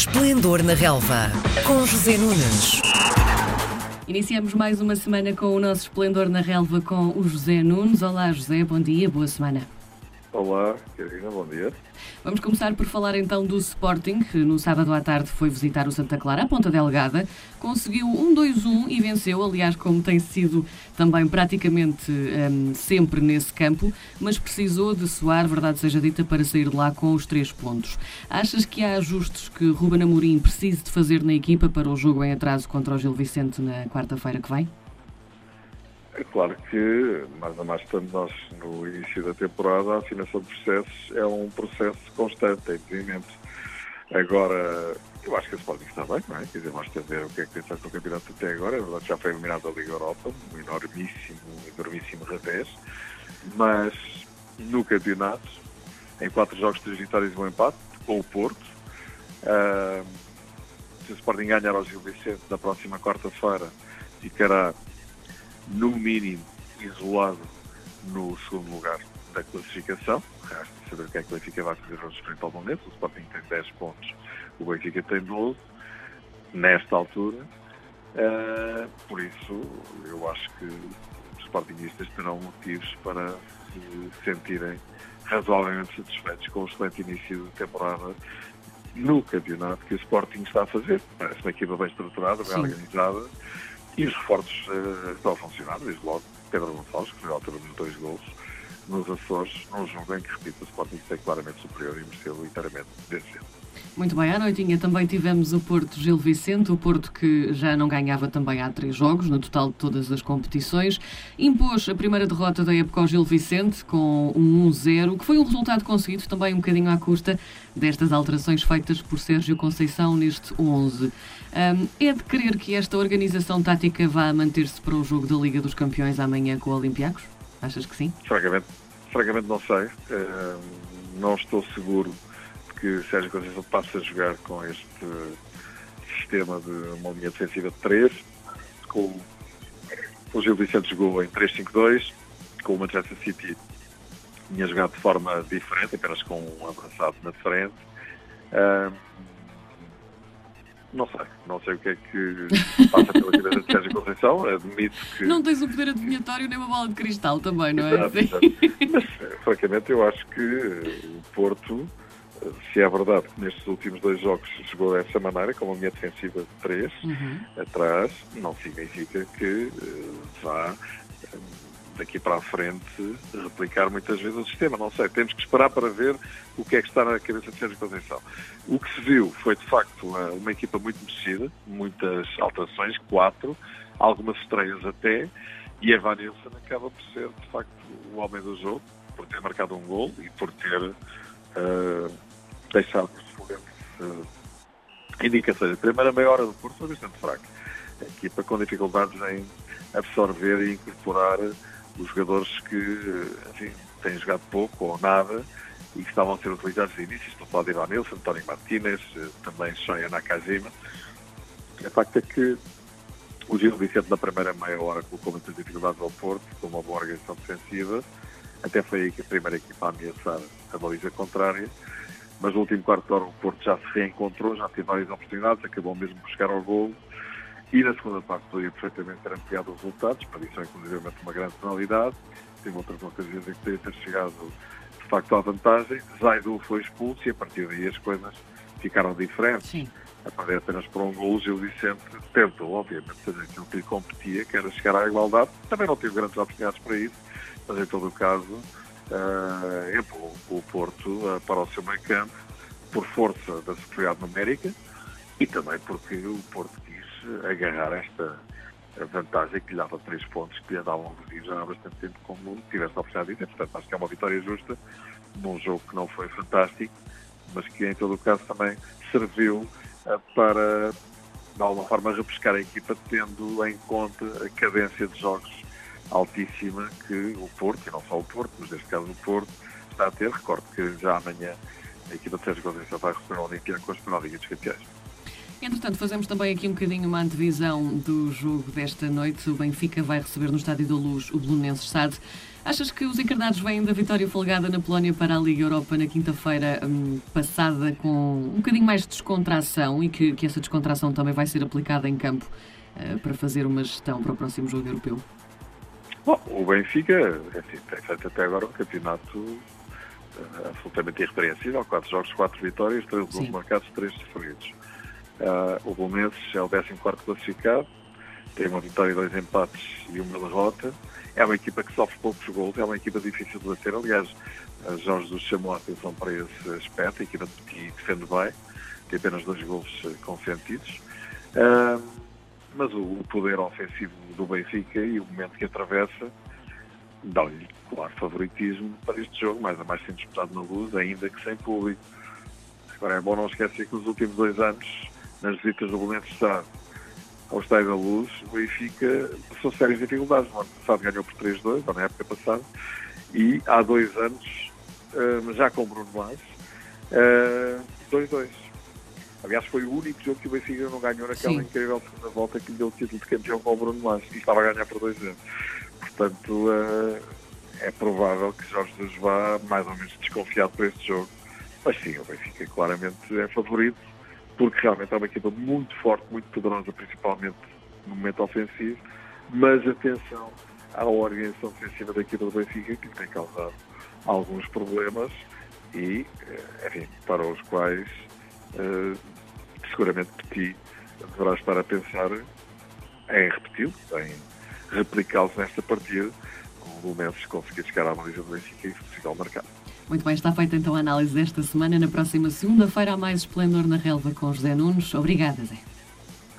Esplendor na Relva, com José Nunes. Iniciamos mais uma semana com o nosso Esplendor na Relva com o José Nunes. Olá, José, bom dia, boa semana. Olá, Carina, bom dia. Vamos começar por falar então do Sporting, que no sábado à tarde foi visitar o Santa Clara, a Ponta Delgada, conseguiu 1-2-1 e venceu, aliás, como tem sido também praticamente um, sempre nesse campo, mas precisou de soar, verdade seja dita, para sair de lá com os três pontos. Achas que há ajustes que Ruben Amorim precise de fazer na equipa para o jogo em atraso contra o Gil Vicente na quarta-feira que vem? É claro que, mais a mais estando nós no início da temporada, a afinação de processos é um processo constante, é desenvolvimento. Agora, eu acho que o Sporting está bem, não é? Quer dizer, vamos ver o que é que tem feito o campeonato até agora. É já foi eliminado da Liga Europa, um enormíssimo, enormíssimo revés. Mas no campeonato, em quatro jogos, três vitórias e um empate, com o Porto. Uh, se o Sporting ganhar ao Gil Vicente na próxima quarta-feira, ficará no mínimo isolado no segundo lugar da classificação. Resta saber o que é que o Benfica vai fazer hoje frente ao momento. O Sporting tem 10 pontos, o Benfica tem 12, nesta altura. Uh, por isso, eu acho que os Sportingistas terão motivos para se sentirem razoavelmente satisfeitos com o excelente início de temporada no campeonato que o Sporting está a fazer. Parece uma equipa bem estruturada, bem Sim. organizada e os reforços uh, estão a funcionar, desde logo Pedro Gonçalves, que foi a altura dos dois gols nos Açores, num jogo em que, repito, o Sporting é claramente superior e mereceu inteiramente vencer. Muito bem, à noitinha também tivemos o Porto Gil Vicente, o Porto que já não ganhava também há três jogos, no total de todas as competições. Impôs a primeira derrota da época ao Gil Vicente com um 1-0, que foi um resultado conseguido também um bocadinho à custa destas alterações feitas por Sérgio Conceição neste 11. Um, é de crer que esta organização tática vá manter-se para o jogo da Liga dos Campeões amanhã com o Olympiacos? Achas que sim? Francamente, francamente não sei. Uh, não estou seguro que Sérgio Conceição passe a jogar com este sistema de uma linha defensiva de 3, com o Gil Vicente jogou em 3-5-2, com o Manchester City tinha jogado de forma diferente, apenas com um avançado na frente. Uh, não sei, não sei o que é que passa pela cabeça de Sérgio Conceição, admito que... Não tens o poder adivinhatório nem uma bola de cristal também, não é? Exato, exato. Mas, francamente, eu acho que o Porto se é verdade que nestes últimos dois jogos jogou dessa maneira, com uma linha defensiva de três uhum. atrás, não significa que uh, vá eh, daqui para a frente replicar muitas vezes o sistema. Não sei, temos que esperar para ver o que é que está na cabeça de Sérgio Conceição. O que se viu foi de facto uma, uma equipa muito mexida, muitas alterações, quatro, algumas estreias até, e Evan Nilsson acaba por ser de facto o homem do jogo, por ter marcado um gol e por ter uh, deixado excelentes uh, indicações. A primeira meia hora do curso foi bastante fraca. A equipa com dificuldades em absorver e incorporar os jogadores que enfim, têm jogado pouco ou nada e que estavam a ser utilizados de início. Estou a falar de Ivan Nilsson, António Martínez, eh, também Shoya Nakajima. O facto é que o Gil Vicente na primeira meia hora colocou muitas dificuldades ao Porto, com uma boa organização defensiva. Até foi aí que a primeira equipa a ameaçar a baliza contrária mas no último quarto de hora o Porto já se reencontrou, já teve várias oportunidades, acabou mesmo por chegar ao gol e na segunda parte poderia perfeitamente ter ampliado os resultados, para isso é inclusive uma grande penalidade, teve outras ocasiões em que poderia ter chegado de facto à vantagem, Zaidu foi expulso e a partir daí as coisas ficaram diferentes. Sim. A apenas por um gol, Gil Vicente tentou, obviamente, fazer aquilo que lhe competia, que era chegar à igualdade. Também não teve grandes oportunidades para isso, mas em todo o caso uh, empurrou o Porto uh, para o seu meio campo por força da superioridade numérica e também porque o Porto quis agarrar esta vantagem que lhe dava três pontos, que lhe davam já há bastante tempo, como tivesse a oportunidade. Portanto, acho que é uma vitória justa num jogo que não foi fantástico, mas que em todo o caso também serviu uh, para, de alguma forma, repescar a equipa, tendo em conta a cadência de jogos altíssima que o Porto, e não só o Porto, mas neste caso o Porto, está a ter. Recordo que já amanhã a equipa de Sérgio Conceição vai receber o Olympiacos para a Liga dos Campeões. Entretanto, fazemos também aqui um bocadinho uma antevisão do jogo desta noite. O Benfica vai receber no Estádio da Luz o Belenenses Sade. Achas que os encarnados vêm da vitória folgada na Polónia para a Liga Europa na quinta-feira hum, passada com um bocadinho mais de descontração e que, que essa descontração também vai ser aplicada em campo uh, para fazer uma gestão para o próximo jogo europeu? Bom, o Benfica assim, tem feito até agora um campeonato uh, absolutamente irrepreensível. Quatro jogos, quatro vitórias, três gols marcados, três sofridos. Uh, o Belenenses é o 14 classificado, tem uma vitória, dois empates e uma derrota. É uma equipa que sofre poucos gols, é uma equipa difícil de bater. Aliás, Jorge Jesus chamou a atenção para esse aspecto. A equipa de Petit defende bem, tem apenas dois gols eh, consentidos. Uh, mas o, poder ofensivo do Benfica e o momento que atravessa dão-lhe, claro, favoritismo para este jogo, mais a mais sendo disputado na luz, ainda que sem público. Agora é bom não esquecer que nos últimos dois anos, nas visitas do Belenenses Estado ao Estádio da Luz, o Benfica passou sérias dificuldades. No ano passado ganhou por 3-2, ou na época passada, e há dois anos, uh, já com Bruno Lage, 2-2. Aliás, foi o único jogo que o Benfica não ganhou naquela Sim. incrível segunda volta que lhe deu o título de campeão com o Bruno Lage, e estava a ganhar por 2-0. Portanto, uh, é provável que Jorge Jesus vá mais ou menos desconfiado por este jogo. Mas sim, o Benfica claramente é favorito porque realmente é uma equipa muito forte, muito poderosa, principalmente no momento ofensivo, mas atenção à organização defensiva da equipa do Benfica, que tem causado alguns problemas e, eh, enfim, para os quais uh, seguramente Petit deverá estar a pensar em repeti-los, em replicá-los nesta partida, o Mendes conseguir chegar à baliza do Benfica e, se possível, marcar. Muito bem, está feita então a análise desta semana. Na próxima segunda-feira há mais Esplendor na Relva com José Nunes. Obrigada, Zé.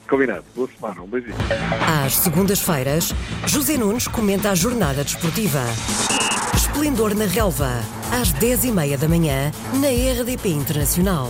Combinado. Boa semana. Um beijinho. Às segundas-feiras, José Nunes comenta a jornada desportiva. Esplendor na Relva, às 10h30 da manhã, na RDP Internacional.